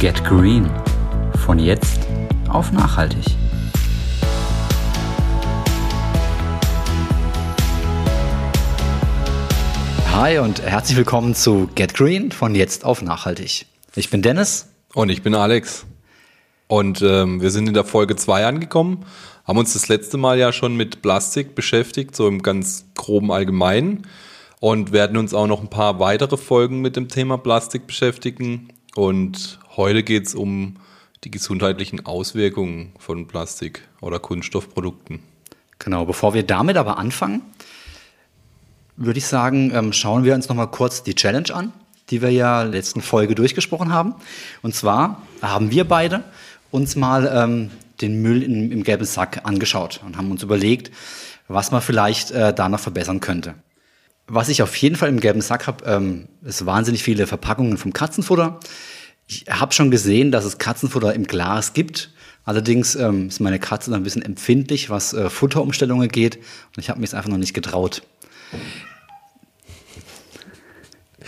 Get Green. Von jetzt auf nachhaltig. Hi und herzlich willkommen zu Get Green von jetzt auf nachhaltig. Ich bin Dennis. Und ich bin Alex. Und ähm, wir sind in der Folge 2 angekommen, haben uns das letzte Mal ja schon mit Plastik beschäftigt, so im ganz groben Allgemeinen. Und werden uns auch noch ein paar weitere Folgen mit dem Thema Plastik beschäftigen. Und heute geht es um die gesundheitlichen Auswirkungen von Plastik oder Kunststoffprodukten. Genau, bevor wir damit aber anfangen, würde ich sagen, ähm, schauen wir uns nochmal kurz die Challenge an, die wir ja letzten Folge durchgesprochen haben. Und zwar haben wir beide uns mal ähm, den Müll in, im gelben Sack angeschaut und haben uns überlegt, was man vielleicht äh, da noch verbessern könnte. Was ich auf jeden Fall im gelben Sack habe, ähm, ist wahnsinnig viele Verpackungen vom Katzenfutter. Ich habe schon gesehen, dass es Katzenfutter im Glas gibt. Allerdings ähm, ist meine Katze dann ein bisschen empfindlich, was äh, Futterumstellungen geht. Und ich habe mich einfach noch nicht getraut.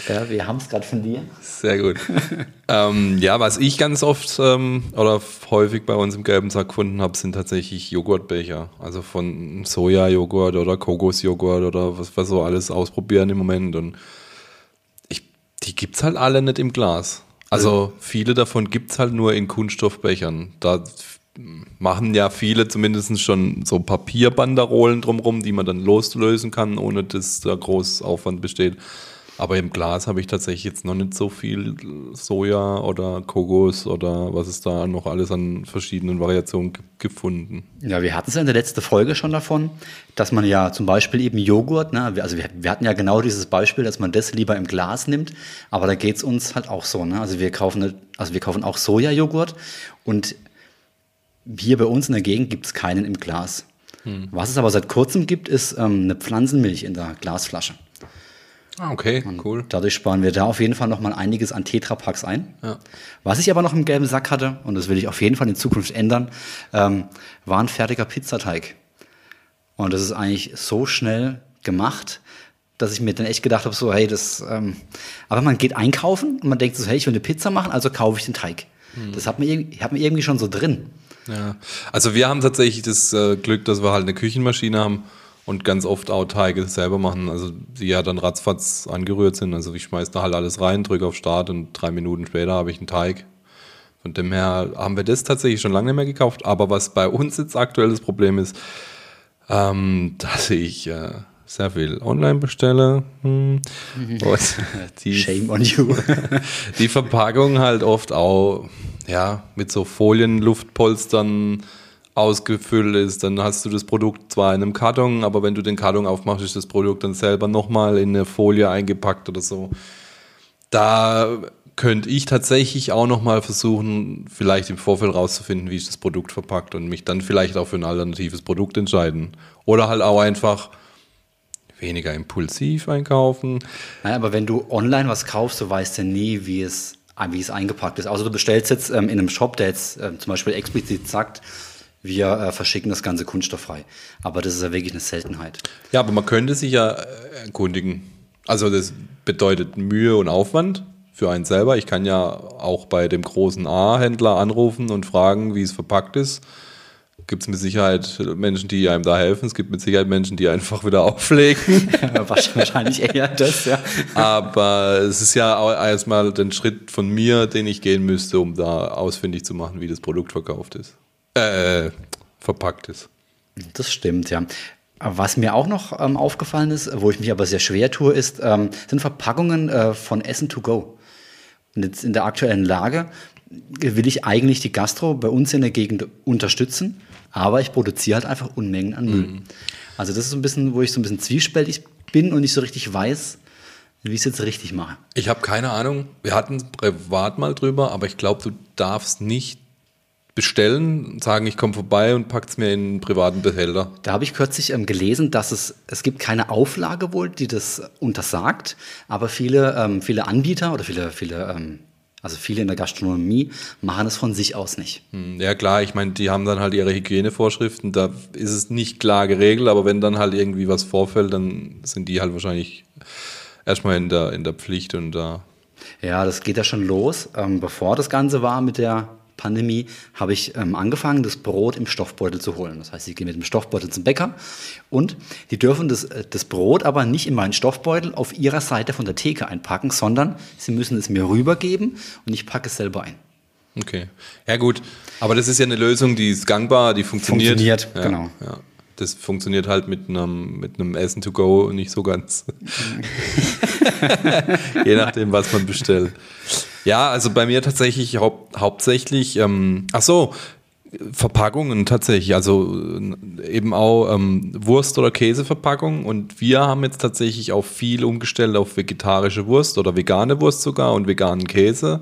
Ja, wir haben es gerade von dir. Sehr gut. ähm, ja, was ich ganz oft ähm, oder häufig bei uns im gelben Sack gefunden habe, sind tatsächlich Joghurtbecher. Also von Soja-Joghurt oder Kokosjoghurt oder was wir so alles ausprobieren im Moment. Und ich, die gibt es halt alle nicht im Glas. Also viele davon gibt es halt nur in Kunststoffbechern. Da machen ja viele zumindest schon so Papierbanderolen drumherum, die man dann loslösen kann, ohne dass da groß Aufwand besteht. Aber im Glas habe ich tatsächlich jetzt noch nicht so viel Soja oder Kokos oder was es da noch alles an verschiedenen Variationen gefunden. Ja, wir hatten es ja in der letzten Folge schon davon, dass man ja zum Beispiel eben Joghurt, ne, also wir, wir hatten ja genau dieses Beispiel, dass man das lieber im Glas nimmt, aber da geht es uns halt auch so. Ne? Also wir kaufen, also wir kaufen auch Sojajoghurt und hier bei uns in der Gegend gibt es keinen im Glas. Hm. Was es aber seit kurzem gibt, ist ähm, eine Pflanzenmilch in der Glasflasche. Ah, okay, und cool. Dadurch sparen wir da auf jeden Fall noch mal einiges an Tetrapacks ein. Ja. Was ich aber noch im gelben Sack hatte, und das will ich auf jeden Fall in Zukunft ändern, ähm, war ein fertiger Pizzateig. Und das ist eigentlich so schnell gemacht, dass ich mir dann echt gedacht habe, so, hey, das, ähm, aber man geht einkaufen und man denkt so, hey, ich will eine Pizza machen, also kaufe ich den Teig. Hm. Das hat man, hat man irgendwie schon so drin. Ja, also wir haben tatsächlich das äh, Glück, dass wir halt eine Küchenmaschine haben und ganz oft auch Teige selber machen, also die ja dann ratzfatz angerührt sind. Also ich schmeiße da halt alles rein, drücke auf Start und drei Minuten später habe ich einen Teig. Von dem her haben wir das tatsächlich schon lange nicht mehr gekauft. Aber was bei uns jetzt aktuell das Problem ist, ähm, dass ich äh, sehr viel online bestelle. Hm. die, Shame on you. die Verpackung halt oft auch ja, mit so Folienluftpolstern ausgefüllt ist, dann hast du das Produkt zwar in einem Karton, aber wenn du den Karton aufmachst, ist das Produkt dann selber nochmal in eine Folie eingepackt oder so. Da könnte ich tatsächlich auch nochmal versuchen, vielleicht im Vorfeld rauszufinden, wie ist das Produkt verpackt und mich dann vielleicht auch für ein alternatives Produkt entscheiden. Oder halt auch einfach weniger impulsiv einkaufen. Nein, aber wenn du online was kaufst, du weißt ja nie, wie es, wie es eingepackt ist. Also du bestellst jetzt ähm, in einem Shop, der jetzt äh, zum Beispiel explizit sagt, wir äh, verschicken das Ganze kunststofffrei. Aber das ist ja wirklich eine Seltenheit. Ja, aber man könnte sich ja äh, erkundigen. Also das bedeutet Mühe und Aufwand für einen selber. Ich kann ja auch bei dem großen A-Händler anrufen und fragen, wie es verpackt ist. Gibt es mit Sicherheit Menschen, die einem da helfen. Es gibt mit Sicherheit Menschen, die einfach wieder auflegen. wahrscheinlich eher das, ja. Aber es ist ja auch erstmal den Schritt von mir, den ich gehen müsste, um da ausfindig zu machen, wie das Produkt verkauft ist äh, verpackt ist. Das stimmt, ja. Was mir auch noch ähm, aufgefallen ist, wo ich mich aber sehr schwer tue, ist, ähm, sind Verpackungen äh, von Essen to go. Und jetzt in der aktuellen Lage will ich eigentlich die Gastro bei uns in der Gegend unterstützen, aber ich produziere halt einfach Unmengen an Müll. Mhm. Also das ist so ein bisschen, wo ich so ein bisschen zwiespältig bin und nicht so richtig weiß, wie ich es jetzt richtig mache. Ich habe keine Ahnung. Wir hatten privat mal drüber, aber ich glaube, du darfst nicht bestellen, sagen, ich komme vorbei und packt es mir in einen privaten Behälter. Da habe ich kürzlich ähm, gelesen, dass es, es gibt keine Auflage wohl, die das untersagt, aber viele, ähm, viele Anbieter oder viele, viele ähm, also viele in der Gastronomie machen es von sich aus nicht. Hm, ja klar, ich meine, die haben dann halt ihre Hygienevorschriften, da ist es nicht klar geregelt, aber wenn dann halt irgendwie was vorfällt, dann sind die halt wahrscheinlich erstmal in der, in der Pflicht und da Ja, das geht ja schon los. Ähm, bevor das Ganze war mit der Pandemie, habe ich ähm, angefangen, das Brot im Stoffbeutel zu holen. Das heißt, ich gehe mit dem Stoffbeutel zum Bäcker und die dürfen das, äh, das Brot aber nicht in meinen Stoffbeutel auf ihrer Seite von der Theke einpacken, sondern sie müssen es mir rübergeben und ich packe es selber ein. Okay. Ja, gut. Aber das ist ja eine Lösung, die ist gangbar, die funktioniert. Funktioniert, ja, genau. Ja. Das funktioniert halt mit einem, mit einem Essen to go nicht so ganz. Je nachdem, was man bestellt. Ja, also bei mir tatsächlich hau hauptsächlich, ähm, ach so, Verpackungen tatsächlich, also äh, eben auch ähm, Wurst- oder Käseverpackung und wir haben jetzt tatsächlich auch viel umgestellt auf vegetarische Wurst oder vegane Wurst sogar und veganen Käse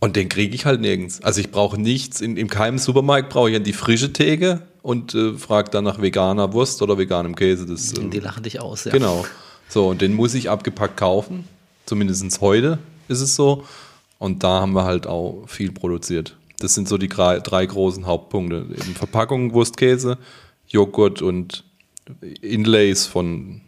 und den kriege ich halt nirgends. Also ich brauche nichts, in, in keinem Supermarkt brauche ich die frische Theke und äh, frage dann nach veganer Wurst oder veganem Käse. Das, äh, die lachen dich aus, ja. Genau. So, und den muss ich abgepackt kaufen. Zumindest heute ist es so. Und da haben wir halt auch viel produziert. Das sind so die drei, drei großen Hauptpunkte. Eben Verpackung, Wurstkäse, Joghurt und Inlays von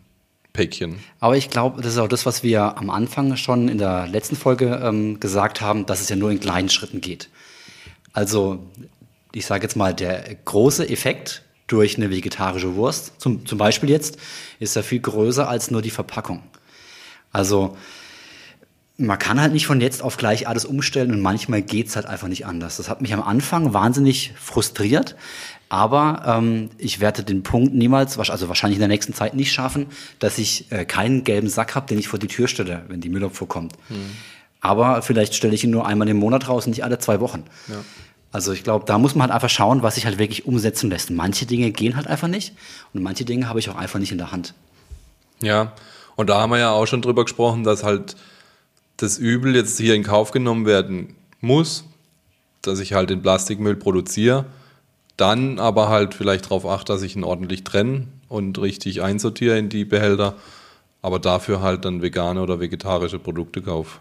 Päckchen. Aber ich glaube, das ist auch das, was wir am Anfang schon in der letzten Folge ähm, gesagt haben, dass es ja nur in kleinen Schritten geht. Also, ich sage jetzt mal, der große Effekt durch eine vegetarische Wurst, zum, zum Beispiel jetzt, ist ja viel größer als nur die Verpackung. Also, man kann halt nicht von jetzt auf gleich alles umstellen und manchmal geht es halt einfach nicht anders. Das hat mich am Anfang wahnsinnig frustriert, aber ähm, ich werde den Punkt niemals, also wahrscheinlich in der nächsten Zeit nicht schaffen, dass ich äh, keinen gelben Sack habe, den ich vor die Tür stelle, wenn die Müllabfuhr kommt. Hm. Aber vielleicht stelle ich ihn nur einmal im Monat raus, nicht alle zwei Wochen. Ja. Also ich glaube, da muss man halt einfach schauen, was sich halt wirklich umsetzen lässt. Manche Dinge gehen halt einfach nicht und manche Dinge habe ich auch einfach nicht in der Hand. Ja, und da haben wir ja auch schon drüber gesprochen, dass halt das Übel jetzt hier in Kauf genommen werden muss, dass ich halt den Plastikmüll produziere, dann aber halt vielleicht darauf achte, dass ich ihn ordentlich trenne und richtig einsortiere in die Behälter, aber dafür halt dann vegane oder vegetarische Produkte kaufe.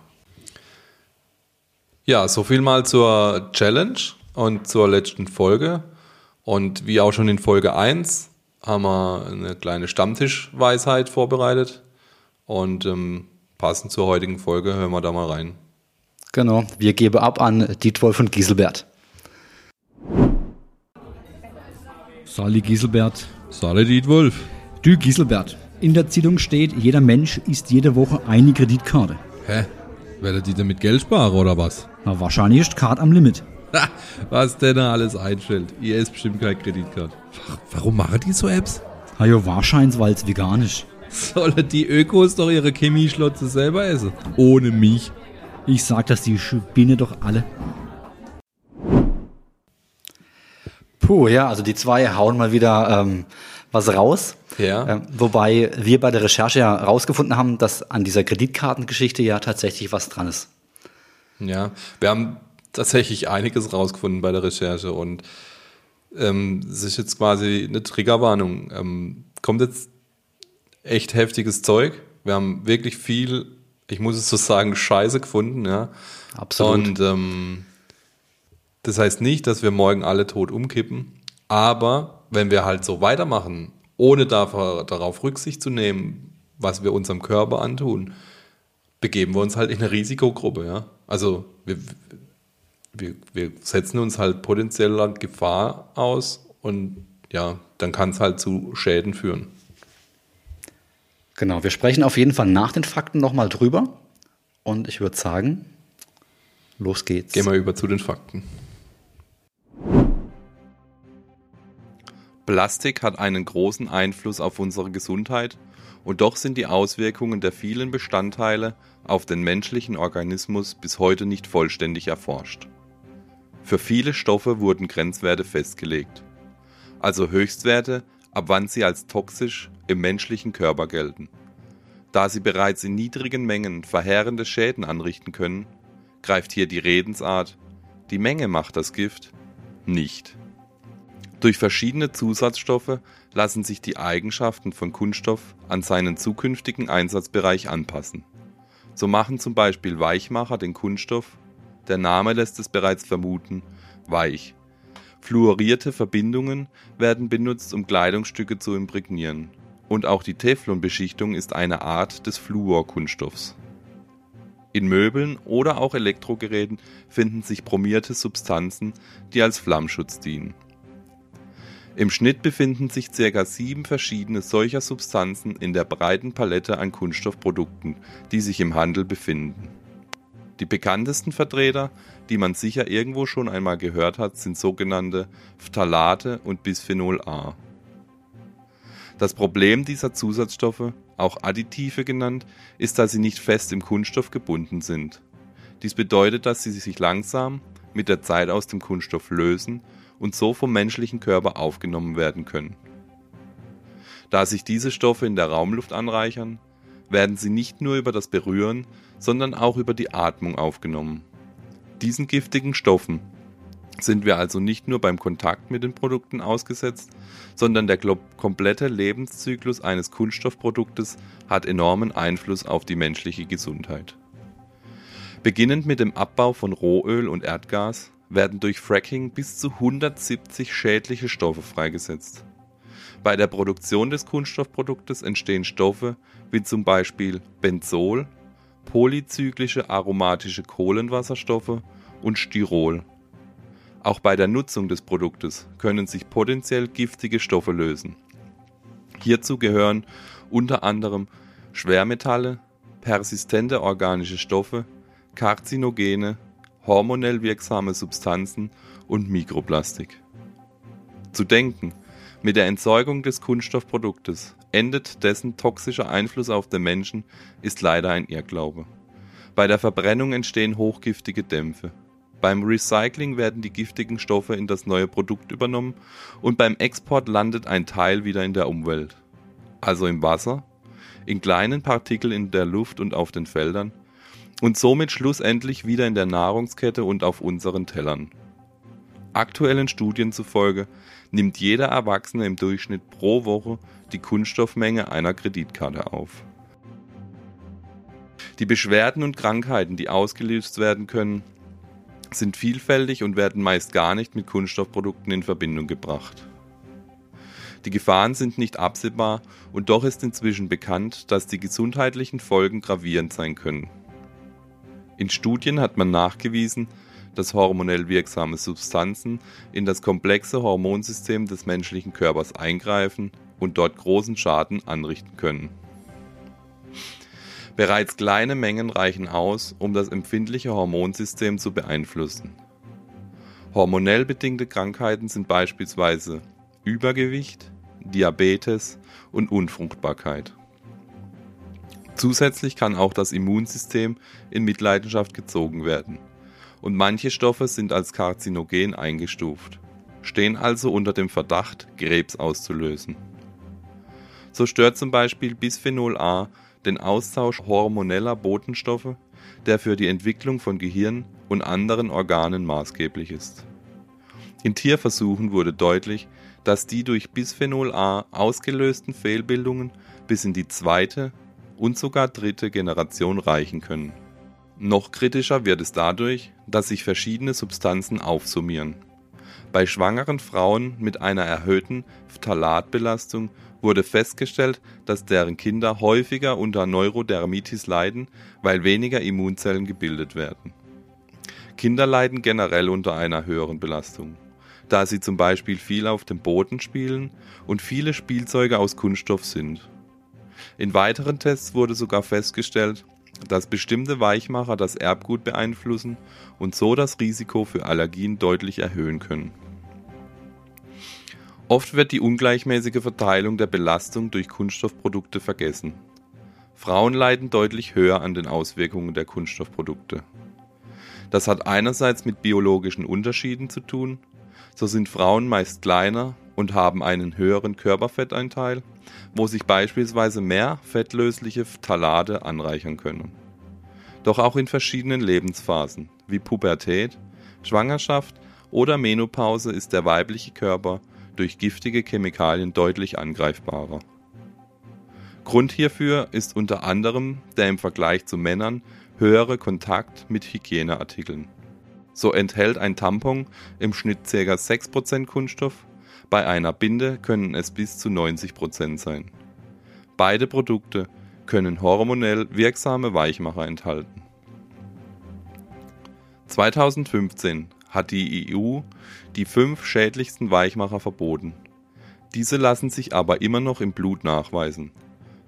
Ja, so viel mal zur Challenge und zur letzten Folge. Und wie auch schon in Folge 1 haben wir eine kleine Stammtischweisheit vorbereitet. Und ähm, passend zur heutigen Folge hören wir da mal rein. Genau, wir geben ab an Dietwolf und Giselbert. Sali Giselbert. Sali Dietwolf. Du Giselbert. In der Zeitung steht, jeder Mensch isst jede Woche eine Kreditkarte. Hä? Werdet ihr damit Geld sparen oder was? Na, wahrscheinlich ist Card am Limit. was denn da alles einstellt. Ihr isst bestimmt keine Kreditkarte. Warum machen die so Apps? Na ja, wahrscheinlich, weil es vegan ist. Sollen die Ökos doch ihre Chemieschlotze selber essen? Ohne mich. Ich sag das die Spinne doch alle. Puh, ja, also die zwei hauen mal wieder ähm, was raus. Ja. Ähm, wobei wir bei der Recherche ja rausgefunden haben, dass an dieser Kreditkartengeschichte ja tatsächlich was dran ist. Ja, wir haben tatsächlich einiges rausgefunden bei der Recherche und ähm, es ist jetzt quasi eine Triggerwarnung. Ähm, kommt jetzt echt heftiges Zeug. Wir haben wirklich viel, ich muss es so sagen, Scheiße gefunden, ja. Absolut. Und ähm, das heißt nicht, dass wir morgen alle tot umkippen, aber wenn wir halt so weitermachen, ohne darauf Rücksicht zu nehmen, was wir unserem Körper antun, begeben wir uns halt in eine Risikogruppe, ja. Also wir, wir, wir setzen uns halt potenzieller Gefahr aus und ja, dann kann es halt zu Schäden führen. Genau, wir sprechen auf jeden Fall nach den Fakten nochmal drüber. Und ich würde sagen, los geht's. Gehen wir über zu den Fakten. Plastik hat einen großen Einfluss auf unsere Gesundheit und doch sind die Auswirkungen der vielen Bestandteile auf den menschlichen Organismus bis heute nicht vollständig erforscht. Für viele Stoffe wurden Grenzwerte festgelegt, also Höchstwerte, ab wann sie als toxisch im menschlichen Körper gelten. Da sie bereits in niedrigen Mengen verheerende Schäden anrichten können, greift hier die Redensart die Menge macht das Gift nicht. Durch verschiedene Zusatzstoffe lassen sich die Eigenschaften von Kunststoff an seinen zukünftigen Einsatzbereich anpassen. So machen zum Beispiel Weichmacher den Kunststoff, der Name lässt es bereits vermuten, weich. Fluorierte Verbindungen werden benutzt, um Kleidungsstücke zu imprägnieren. Und auch die Teflonbeschichtung ist eine Art des Fluorkunststoffs. In Möbeln oder auch Elektrogeräten finden sich bromierte Substanzen, die als Flammschutz dienen. Im Schnitt befinden sich ca. sieben verschiedene solcher Substanzen in der breiten Palette an Kunststoffprodukten, die sich im Handel befinden. Die bekanntesten Vertreter, die man sicher irgendwo schon einmal gehört hat, sind sogenannte Phthalate und Bisphenol A. Das Problem dieser Zusatzstoffe, auch Additive genannt, ist, dass sie nicht fest im Kunststoff gebunden sind. Dies bedeutet, dass sie sich langsam mit der Zeit aus dem Kunststoff lösen und so vom menschlichen Körper aufgenommen werden können. Da sich diese Stoffe in der Raumluft anreichern, werden sie nicht nur über das Berühren, sondern auch über die Atmung aufgenommen. Diesen giftigen Stoffen sind wir also nicht nur beim Kontakt mit den Produkten ausgesetzt, sondern der komplette Lebenszyklus eines Kunststoffproduktes hat enormen Einfluss auf die menschliche Gesundheit. Beginnend mit dem Abbau von Rohöl und Erdgas werden durch Fracking bis zu 170 schädliche Stoffe freigesetzt. Bei der Produktion des Kunststoffproduktes entstehen Stoffe wie zum Beispiel Benzol, polyzyklische aromatische Kohlenwasserstoffe und Styrol. Auch bei der Nutzung des Produktes können sich potenziell giftige Stoffe lösen. Hierzu gehören unter anderem Schwermetalle, persistente organische Stoffe, Karzinogene hormonell wirksame Substanzen und Mikroplastik. Zu denken, mit der Entsorgung des Kunststoffproduktes endet dessen toxischer Einfluss auf den Menschen, ist leider ein Irrglaube. Bei der Verbrennung entstehen hochgiftige Dämpfe. Beim Recycling werden die giftigen Stoffe in das neue Produkt übernommen und beim Export landet ein Teil wieder in der Umwelt. Also im Wasser, in kleinen Partikeln in der Luft und auf den Feldern und somit schlussendlich wieder in der Nahrungskette und auf unseren Tellern. Aktuellen Studien zufolge nimmt jeder Erwachsene im Durchschnitt pro Woche die Kunststoffmenge einer Kreditkarte auf. Die Beschwerden und Krankheiten, die ausgelöst werden können, sind vielfältig und werden meist gar nicht mit Kunststoffprodukten in Verbindung gebracht. Die Gefahren sind nicht absehbar und doch ist inzwischen bekannt, dass die gesundheitlichen Folgen gravierend sein können. In Studien hat man nachgewiesen, dass hormonell wirksame Substanzen in das komplexe Hormonsystem des menschlichen Körpers eingreifen und dort großen Schaden anrichten können. Bereits kleine Mengen reichen aus, um das empfindliche Hormonsystem zu beeinflussen. Hormonell bedingte Krankheiten sind beispielsweise Übergewicht, Diabetes und Unfruchtbarkeit. Zusätzlich kann auch das Immunsystem in Mitleidenschaft gezogen werden. Und manche Stoffe sind als karzinogen eingestuft, stehen also unter dem Verdacht, Krebs auszulösen. So stört zum Beispiel Bisphenol A den Austausch hormoneller Botenstoffe, der für die Entwicklung von Gehirn und anderen Organen maßgeblich ist. In Tierversuchen wurde deutlich, dass die durch Bisphenol A ausgelösten Fehlbildungen bis in die zweite und sogar dritte Generation reichen können. Noch kritischer wird es dadurch, dass sich verschiedene Substanzen aufsummieren. Bei schwangeren Frauen mit einer erhöhten Phthalatbelastung wurde festgestellt, dass deren Kinder häufiger unter Neurodermitis leiden, weil weniger Immunzellen gebildet werden. Kinder leiden generell unter einer höheren Belastung, da sie zum Beispiel viel auf dem Boden spielen und viele Spielzeuge aus Kunststoff sind. In weiteren Tests wurde sogar festgestellt, dass bestimmte Weichmacher das Erbgut beeinflussen und so das Risiko für Allergien deutlich erhöhen können. Oft wird die ungleichmäßige Verteilung der Belastung durch Kunststoffprodukte vergessen. Frauen leiden deutlich höher an den Auswirkungen der Kunststoffprodukte. Das hat einerseits mit biologischen Unterschieden zu tun, so sind Frauen meist kleiner und haben einen höheren Körperfetteinteil, wo sich beispielsweise mehr fettlösliche Phthalate anreichern können. Doch auch in verschiedenen Lebensphasen wie Pubertät, Schwangerschaft oder Menopause ist der weibliche Körper durch giftige Chemikalien deutlich angreifbarer. Grund hierfür ist unter anderem der im Vergleich zu Männern höhere Kontakt mit Hygieneartikeln. So enthält ein Tampon im Schnitt ca. 6% Kunststoff bei einer Binde können es bis zu 90% sein. Beide Produkte können hormonell wirksame Weichmacher enthalten. 2015 hat die EU die fünf schädlichsten Weichmacher verboten. Diese lassen sich aber immer noch im Blut nachweisen,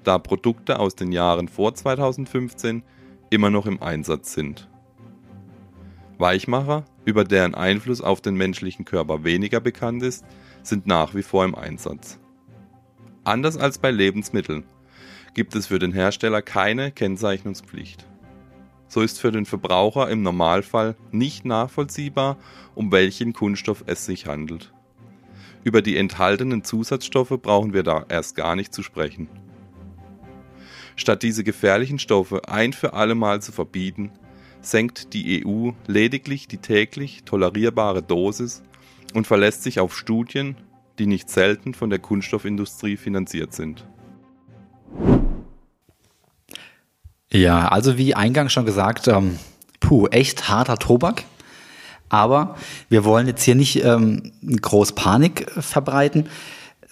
da Produkte aus den Jahren vor 2015 immer noch im Einsatz sind. Weichmacher, über deren Einfluss auf den menschlichen Körper weniger bekannt ist, sind nach wie vor im Einsatz. Anders als bei Lebensmitteln gibt es für den Hersteller keine Kennzeichnungspflicht. So ist für den Verbraucher im Normalfall nicht nachvollziehbar, um welchen Kunststoff es sich handelt. Über die enthaltenen Zusatzstoffe brauchen wir da erst gar nicht zu sprechen. Statt diese gefährlichen Stoffe ein für alle Mal zu verbieten, senkt die EU lediglich die täglich tolerierbare Dosis und verlässt sich auf Studien, die nicht selten von der Kunststoffindustrie finanziert sind. Ja, also wie eingangs schon gesagt, ähm, puh, echt harter Tobak. Aber wir wollen jetzt hier nicht ähm, groß Panik verbreiten,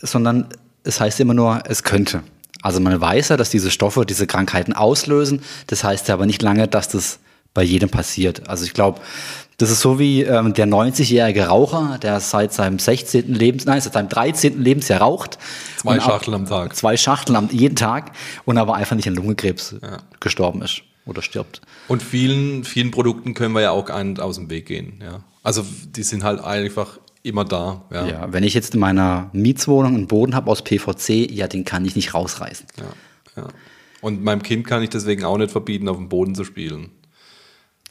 sondern es heißt immer nur, es könnte. Also man weiß ja, dass diese Stoffe diese Krankheiten auslösen. Das heißt ja aber nicht lange, dass das bei jedem passiert. Also ich glaube, das ist so wie ähm, der 90-jährige Raucher, der seit seinem 16. Lebens, nein, seit seinem 13. Lebensjahr raucht. Zwei Schachteln am Tag. Zwei Schachteln am, jeden Tag und aber einfach nicht an Lungenkrebs ja. gestorben ist oder stirbt. Und vielen, vielen Produkten können wir ja auch aus dem Weg gehen. Ja. Also die sind halt einfach immer da. Ja. ja, wenn ich jetzt in meiner Mietswohnung einen Boden habe aus PVC, ja, den kann ich nicht rausreißen. Ja, ja. Und meinem Kind kann ich deswegen auch nicht verbieten, auf dem Boden zu spielen.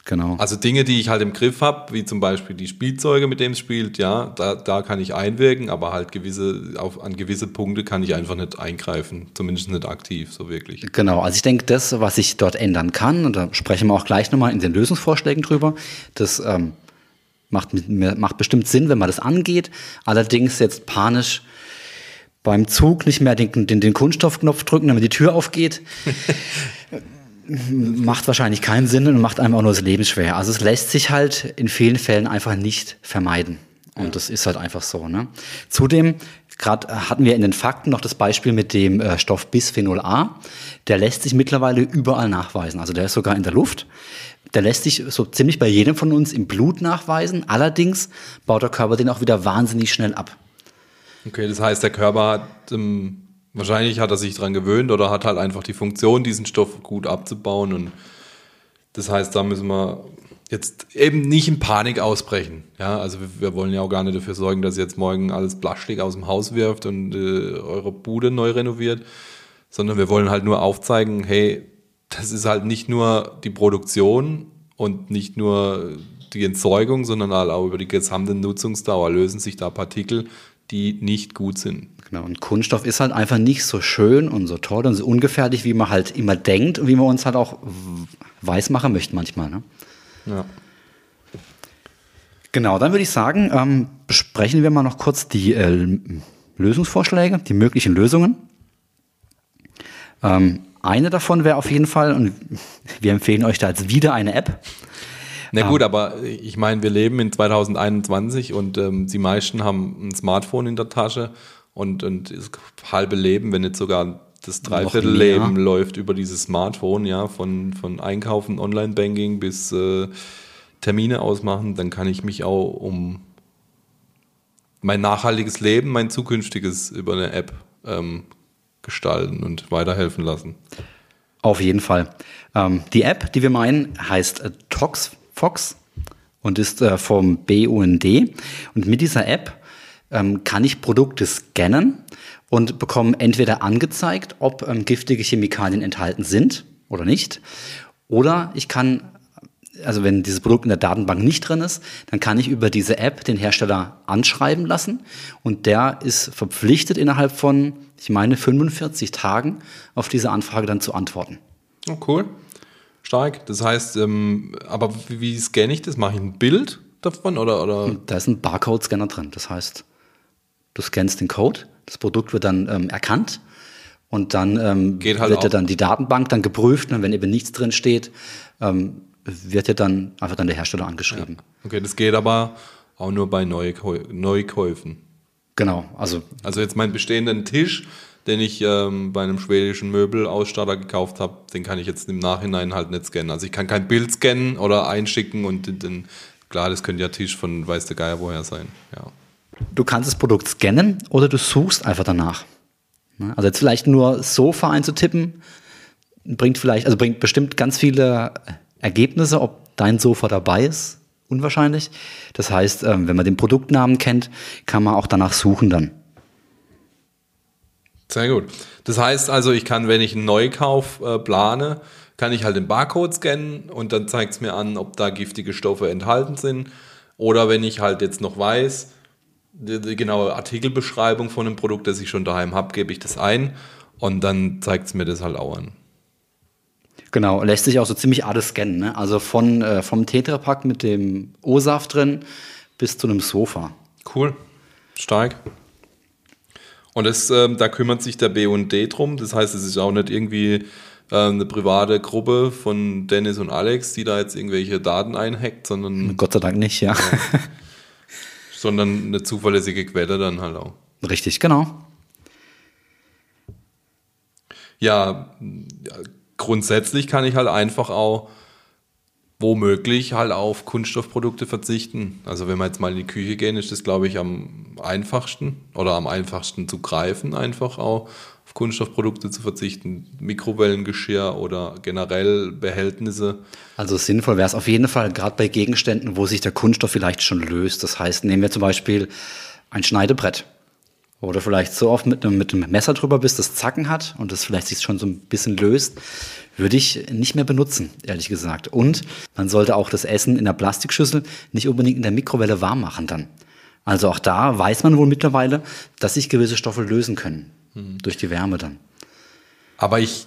Genau. Also Dinge, die ich halt im Griff habe, wie zum Beispiel die Spielzeuge, mit denen es spielt, ja, da, da kann ich einwirken, aber halt gewisse, auf, an gewisse Punkte kann ich einfach nicht eingreifen, zumindest nicht aktiv, so wirklich. Genau, also ich denke, das, was ich dort ändern kann, und da sprechen wir auch gleich nochmal in den Lösungsvorschlägen drüber, das ähm, macht, macht bestimmt Sinn, wenn man das angeht. Allerdings jetzt panisch beim Zug nicht mehr den, den, den Kunststoffknopf drücken, damit die Tür aufgeht. macht wahrscheinlich keinen Sinn und macht einem auch nur das Leben schwer. Also es lässt sich halt in vielen Fällen einfach nicht vermeiden. Und ja. das ist halt einfach so. Ne? Zudem, gerade hatten wir in den Fakten noch das Beispiel mit dem äh, Stoff Bisphenol A. Der lässt sich mittlerweile überall nachweisen. Also der ist sogar in der Luft. Der lässt sich so ziemlich bei jedem von uns im Blut nachweisen. Allerdings baut der Körper den auch wieder wahnsinnig schnell ab. Okay, das heißt, der Körper hat ähm, Wahrscheinlich hat er sich daran gewöhnt oder hat halt einfach die Funktion, diesen Stoff gut abzubauen. Und das heißt, da müssen wir jetzt eben nicht in Panik ausbrechen. Ja, also wir, wir wollen ja auch gar nicht dafür sorgen, dass ihr jetzt morgen alles Plastik aus dem Haus wirft und äh, eure Bude neu renoviert, sondern wir wollen halt nur aufzeigen, hey, das ist halt nicht nur die Produktion und nicht nur die Entsorgung, sondern halt auch über die gesamte Nutzungsdauer lösen sich da Partikel, die nicht gut sind. Genau, und Kunststoff ist halt einfach nicht so schön und so toll und so ungefährlich, wie man halt immer denkt und wie man uns halt auch weiß machen möchte manchmal. Ne? Ja. Genau, dann würde ich sagen, ähm, besprechen wir mal noch kurz die äh, Lösungsvorschläge, die möglichen Lösungen. Ähm, eine davon wäre auf jeden Fall, und wir empfehlen euch da jetzt wieder eine App. Na gut, aber ich meine, wir leben in 2021 und ähm, die meisten haben ein Smartphone in der Tasche und, und das halbe Leben, wenn nicht sogar das Dreiviertelleben läuft über dieses Smartphone, ja, von, von Einkaufen, Online-Banking bis äh, Termine ausmachen, dann kann ich mich auch um mein nachhaltiges Leben, mein zukünftiges über eine App ähm, gestalten und weiterhelfen lassen. Auf jeden Fall. Ähm, die App, die wir meinen, heißt äh, ToxFox und ist äh, vom BUND. Und mit dieser App ähm, kann ich Produkte scannen und bekomme entweder angezeigt, ob ähm, giftige Chemikalien enthalten sind oder nicht. Oder ich kann, also wenn dieses Produkt in der Datenbank nicht drin ist, dann kann ich über diese App den Hersteller anschreiben lassen und der ist verpflichtet innerhalb von, ich meine, 45 Tagen auf diese Anfrage dann zu antworten. Oh, cool. Stark. Das heißt, ähm, aber wie, wie scanne ich das? Mache ich ein Bild davon oder? oder? Da ist ein Barcode-Scanner drin. Das heißt, Du scannst den Code, das Produkt wird dann ähm, erkannt und dann ähm, halt wird ja dann die Datenbank dann geprüft und wenn eben nichts drin steht, ähm, wird ja dann einfach dann der Hersteller angeschrieben. Ja. Okay, das geht aber auch nur bei Neukäufen. Genau, also also jetzt mein bestehenden Tisch, den ich ähm, bei einem schwedischen Möbelausstatter gekauft habe, den kann ich jetzt im Nachhinein halt nicht scannen. Also ich kann kein Bild scannen oder einschicken und den, den klar, das könnte ja Tisch von weiß der Geier woher sein. Ja. Du kannst das Produkt scannen oder du suchst einfach danach. Ne? Also jetzt vielleicht nur Sofa einzutippen, bringt vielleicht, also bringt bestimmt ganz viele Ergebnisse, ob dein Sofa dabei ist, unwahrscheinlich. Das heißt, ähm, wenn man den Produktnamen kennt, kann man auch danach suchen dann. Sehr gut. Das heißt also, ich kann, wenn ich einen Neukauf äh, plane, kann ich halt den Barcode scannen und dann zeigt es mir an, ob da giftige Stoffe enthalten sind. Oder wenn ich halt jetzt noch weiß, die, die genaue Artikelbeschreibung von einem Produkt, das ich schon daheim habe, gebe ich das ein und dann zeigt es mir das halt auch an. Genau, lässt sich auch so ziemlich alles scannen. Ne? Also von, äh, vom Tetrapack mit dem O-Saft drin bis zu einem Sofa. Cool, stark. Und das, ähm, da kümmert sich der BUND drum. Das heißt, es ist auch nicht irgendwie äh, eine private Gruppe von Dennis und Alex, die da jetzt irgendwelche Daten einhackt, sondern. Gott sei Dank nicht, ja. sondern eine zuverlässige Quelle dann halt auch. Richtig, genau. Ja, grundsätzlich kann ich halt einfach auch womöglich halt auf Kunststoffprodukte verzichten. Also wenn wir jetzt mal in die Küche gehen, ist das, glaube ich, am einfachsten oder am einfachsten zu greifen, einfach auch auf Kunststoffprodukte zu verzichten. Mikrowellengeschirr oder generell Behältnisse. Also sinnvoll wäre es auf jeden Fall, gerade bei Gegenständen, wo sich der Kunststoff vielleicht schon löst. Das heißt, nehmen wir zum Beispiel ein Schneidebrett. Oder vielleicht so oft mit einem, mit einem Messer drüber, bis das Zacken hat und das vielleicht sich schon so ein bisschen löst würde ich nicht mehr benutzen, ehrlich gesagt. Und man sollte auch das Essen in der Plastikschüssel nicht unbedingt in der Mikrowelle warm machen dann. Also auch da weiß man wohl mittlerweile, dass sich gewisse Stoffe lösen können hm. durch die Wärme dann. Aber ich,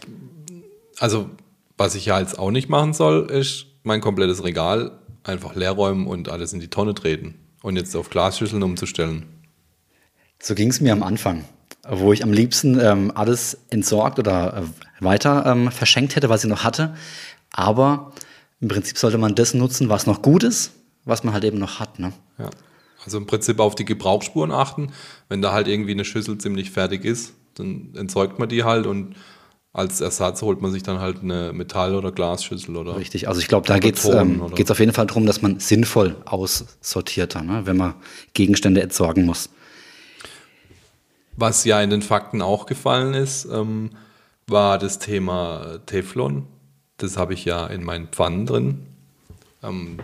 also was ich ja jetzt auch nicht machen soll, ist mein komplettes Regal einfach leer räumen und alles in die Tonne treten und jetzt auf Glasschüsseln umzustellen. So ging es mir am Anfang wo ich am liebsten ähm, alles entsorgt oder äh, weiter ähm, verschenkt hätte, was ich noch hatte. Aber im Prinzip sollte man das nutzen, was noch gut ist, was man halt eben noch hat. Ne? Ja. Also im Prinzip auf die Gebrauchsspuren achten. Wenn da halt irgendwie eine Schüssel ziemlich fertig ist, dann entsorgt man die halt und als Ersatz holt man sich dann halt eine Metall- oder Glasschüssel oder. Richtig, also ich glaube, da geht es ähm, auf jeden Fall darum, dass man sinnvoll aussortiert, ne? wenn man Gegenstände entsorgen muss. Was ja in den Fakten auch gefallen ist, ähm, war das Thema Teflon. Das habe ich ja in meinen Pfannen drin. Ähm,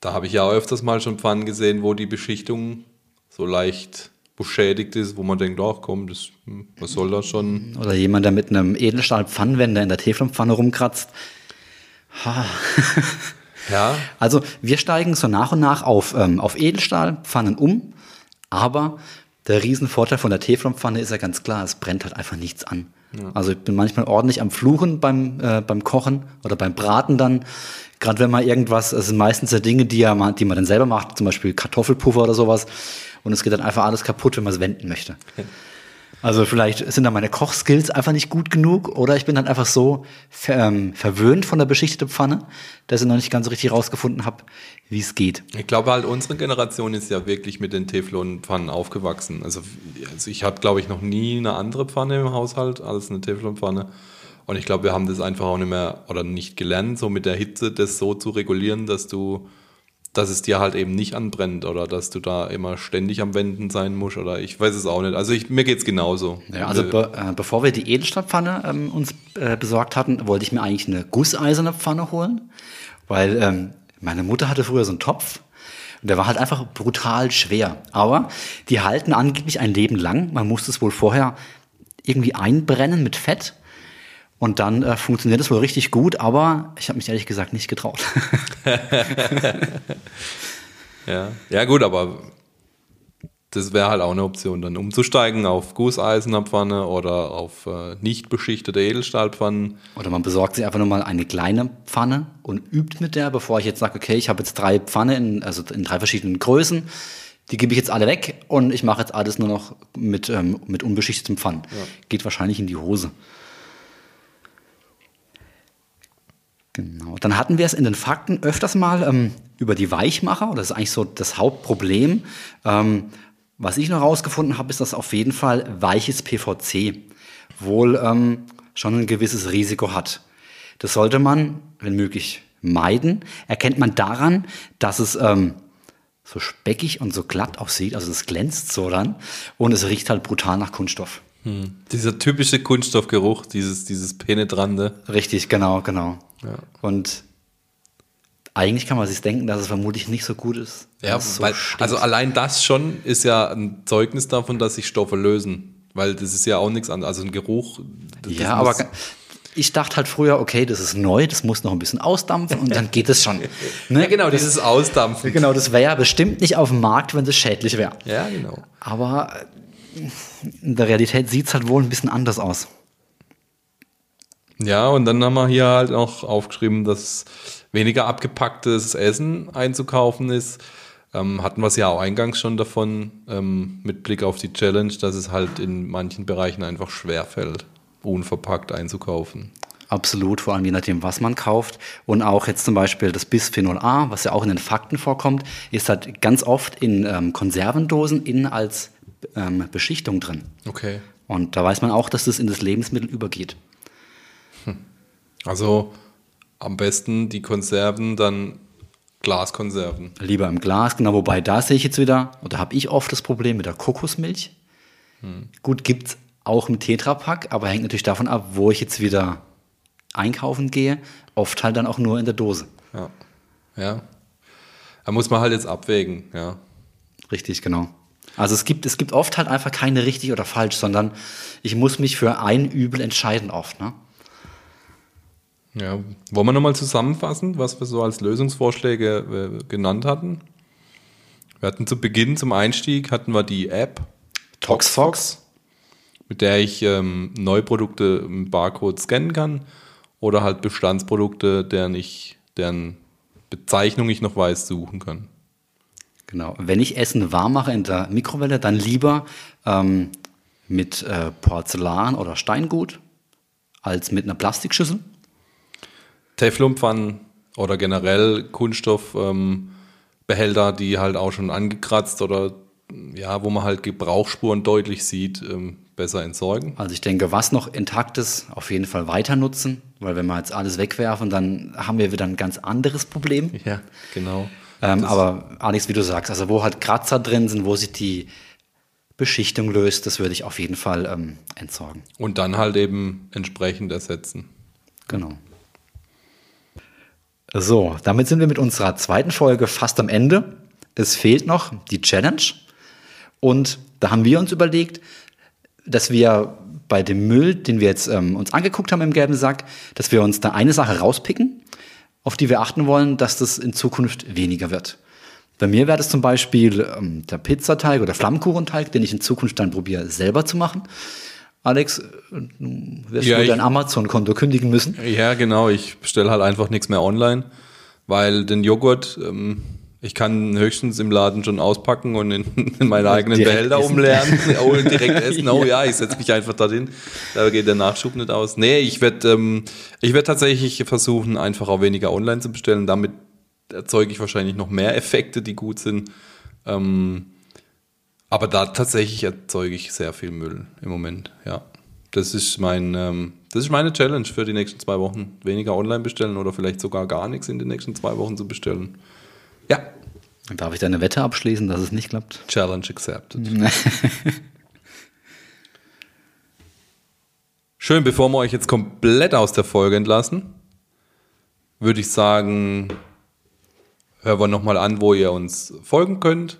da habe ich ja öfters mal schon Pfannen gesehen, wo die Beschichtung so leicht beschädigt ist, wo man denkt, ach komm, das, hm, was soll das schon? Oder jemand, der mit einem Edelstahl-Pfannenwender in der Teflonpfanne rumkratzt. Ha. ja. Also wir steigen so nach und nach auf, ähm, auf Edelstahlpfannen um, aber der Riesenvorteil von der Teflonpfanne ist ja ganz klar, es brennt halt einfach nichts an. Ja. Also ich bin manchmal ordentlich am Fluchen beim, äh, beim Kochen oder beim Braten dann. Gerade wenn man irgendwas, es sind meistens ja Dinge, die, ja man, die man dann selber macht, zum Beispiel Kartoffelpuffer oder sowas. Und es geht dann einfach alles kaputt, wenn man es wenden möchte. Also vielleicht sind da meine Kochskills einfach nicht gut genug oder ich bin dann einfach so ver, ähm, verwöhnt von der beschichteten Pfanne, dass ich noch nicht ganz so richtig rausgefunden habe, wie es geht. Ich glaube halt, unsere Generation ist ja wirklich mit den Teflonpfannen aufgewachsen. Also, also ich habe, glaube ich, noch nie eine andere Pfanne im Haushalt als eine Teflonpfanne. Und ich glaube, wir haben das einfach auch nicht mehr oder nicht gelernt, so mit der Hitze das so zu regulieren, dass du dass es dir halt eben nicht anbrennt oder dass du da immer ständig am Wenden sein musst oder ich weiß es auch nicht. Also ich, mir geht es genauso. Ja, also be äh, bevor wir die Edelstahlpfanne ähm, uns äh, besorgt hatten, wollte ich mir eigentlich eine gusseiserne Pfanne holen, weil ähm, meine Mutter hatte früher so einen Topf und der war halt einfach brutal schwer. Aber die halten angeblich ein Leben lang. Man muss es wohl vorher irgendwie einbrennen mit Fett. Und dann äh, funktioniert es wohl richtig gut, aber ich habe mich ehrlich gesagt nicht getraut. ja. ja, gut, aber das wäre halt auch eine Option, dann umzusteigen auf Gusseisenerpfanne oder auf äh, nicht beschichtete Edelstahlpfannen. Oder man besorgt sich einfach nur mal eine kleine Pfanne und übt mit der, bevor ich jetzt sage, okay, ich habe jetzt drei Pfannen, also in drei verschiedenen Größen. Die gebe ich jetzt alle weg und ich mache jetzt alles nur noch mit, ähm, mit unbeschichtetem Pfannen. Ja. Geht wahrscheinlich in die Hose. Genau. Dann hatten wir es in den Fakten öfters mal ähm, über die Weichmacher. Das ist eigentlich so das Hauptproblem. Ähm, was ich noch herausgefunden habe, ist, dass auf jeden Fall weiches PVC. wohl ähm, schon ein gewisses Risiko hat. Das sollte man, wenn möglich, meiden. Erkennt man daran, dass es ähm, so speckig und so glatt aussieht, also es glänzt so dann und es riecht halt brutal nach Kunststoff. Hm. Dieser typische Kunststoffgeruch, dieses, dieses penetrante. Richtig, genau, genau. Ja. Und eigentlich kann man sich denken, dass es vermutlich nicht so gut ist. Ja, so weil, also allein das schon ist ja ein Zeugnis davon, dass sich Stoffe lösen. Weil das ist ja auch nichts anderes. Also ein Geruch. ja, aber ich dachte halt früher, okay, das ist neu, das muss noch ein bisschen ausdampfen und dann geht es schon. Ne? Ja, genau, dieses Ausdampfen. Genau, das wäre ja bestimmt nicht auf dem Markt, wenn es schädlich wäre. Ja, genau. Aber in der Realität sieht es halt wohl ein bisschen anders aus. Ja, und dann haben wir hier halt auch aufgeschrieben, dass weniger abgepacktes Essen einzukaufen ist. Ähm, hatten wir es ja auch eingangs schon davon, ähm, mit Blick auf die Challenge, dass es halt in manchen Bereichen einfach schwer fällt, unverpackt einzukaufen. Absolut, vor allem je nachdem, was man kauft. Und auch jetzt zum Beispiel das Bisphenol A, was ja auch in den Fakten vorkommt, ist halt ganz oft in ähm, Konservendosen innen als ähm, Beschichtung drin. Okay. Und da weiß man auch, dass das in das Lebensmittel übergeht. Hm. Also am besten die Konserven dann Glaskonserven. Lieber im Glas, genau. Wobei da sehe ich jetzt wieder, oder habe ich oft das Problem mit der Kokosmilch. Hm. Gut, gibt es auch im Tetrapack, aber hängt natürlich davon ab, wo ich jetzt wieder einkaufen gehe. Oft halt dann auch nur in der Dose. Ja. Ja. Da muss man halt jetzt abwägen, ja. Richtig, genau. Also es gibt, es gibt oft halt einfach keine richtig oder falsch, sondern ich muss mich für ein Übel entscheiden oft. Ne? Ja, wollen wir nochmal zusammenfassen, was wir so als Lösungsvorschläge äh, genannt hatten? Wir hatten zu Beginn, zum Einstieg, hatten wir die App ToxFox, mit der ich ähm, Neuprodukte im Barcode scannen kann oder halt Bestandsprodukte, deren, ich, deren Bezeichnung ich noch weiß, suchen kann. Genau. Wenn ich Essen warm mache in der Mikrowelle, dann lieber ähm, mit äh, Porzellan oder Steingut als mit einer Plastikschüssel. Teflonpfannen oder generell Kunststoffbehälter, ähm, die halt auch schon angekratzt oder ja, wo man halt Gebrauchsspuren deutlich sieht, ähm, besser entsorgen. Also ich denke, was noch intakt ist, auf jeden Fall weiter nutzen, weil wenn wir jetzt alles wegwerfen, dann haben wir wieder ein ganz anderes Problem. Ja, genau. Ähm, aber Alex, wie du sagst, also wo halt Kratzer drin sind, wo sich die Beschichtung löst, das würde ich auf jeden Fall ähm, entsorgen. Und dann halt eben entsprechend ersetzen. Genau. So, damit sind wir mit unserer zweiten Folge fast am Ende. Es fehlt noch die Challenge. Und da haben wir uns überlegt, dass wir bei dem Müll, den wir jetzt ähm, uns angeguckt haben im gelben Sack, dass wir uns da eine Sache rauspicken, auf die wir achten wollen, dass das in Zukunft weniger wird. Bei mir wäre das zum Beispiel ähm, der Pizzateig oder Flammkuchenteig, den ich in Zukunft dann probiere selber zu machen. Alex, du wirst ja, wohl dein Amazon-Konto kündigen müssen. Ja, genau. Ich bestelle halt einfach nichts mehr online, weil den Joghurt, ähm, ich kann höchstens im Laden schon auspacken und in, in meine eigenen Behälter essen. umleeren oh, direkt essen. Oh ja, ich setze mich einfach dorthin. Da geht der Nachschub nicht aus. Nee, ich werde ähm, ich werd tatsächlich versuchen, einfach auch weniger online zu bestellen. Damit erzeuge ich wahrscheinlich noch mehr Effekte, die gut sind. Ähm, aber da tatsächlich erzeuge ich sehr viel Müll im Moment, ja. Das ist, mein, ähm, das ist meine Challenge für die nächsten zwei Wochen. Weniger online bestellen oder vielleicht sogar gar nichts in den nächsten zwei Wochen zu bestellen. Ja. Darf ich deine Wette abschließen, dass es nicht klappt? Challenge accepted. Schön, bevor wir euch jetzt komplett aus der Folge entlassen, würde ich sagen, hören wir nochmal an, wo ihr uns folgen könnt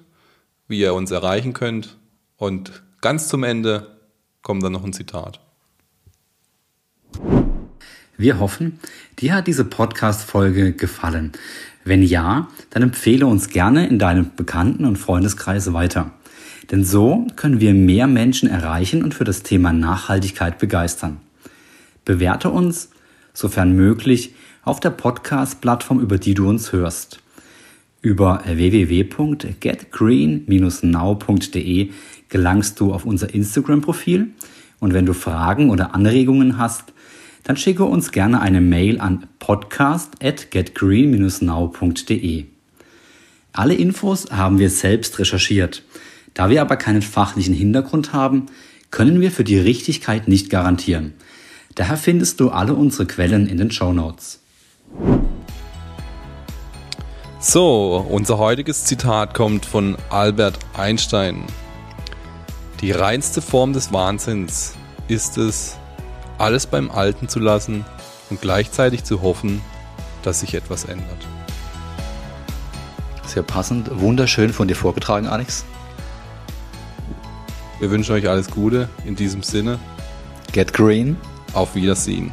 wie ihr uns erreichen könnt. Und ganz zum Ende kommt dann noch ein Zitat. Wir hoffen, dir hat diese Podcast-Folge gefallen. Wenn ja, dann empfehle uns gerne in deinem Bekannten- und Freundeskreis weiter. Denn so können wir mehr Menschen erreichen und für das Thema Nachhaltigkeit begeistern. Bewerte uns, sofern möglich, auf der Podcast-Plattform, über die du uns hörst. Über www.getgreen-now.de gelangst du auf unser Instagram-Profil und wenn du Fragen oder Anregungen hast, dann schicke uns gerne eine Mail an podcast@getgreen-now.de. Alle Infos haben wir selbst recherchiert. Da wir aber keinen fachlichen Hintergrund haben, können wir für die Richtigkeit nicht garantieren. Daher findest du alle unsere Quellen in den Show Notes. So, unser heutiges Zitat kommt von Albert Einstein. Die reinste Form des Wahnsinns ist es, alles beim Alten zu lassen und gleichzeitig zu hoffen, dass sich etwas ändert. Sehr passend, wunderschön von dir vorgetragen, Alex. Wir wünschen euch alles Gute in diesem Sinne. Get green. Auf Wiedersehen.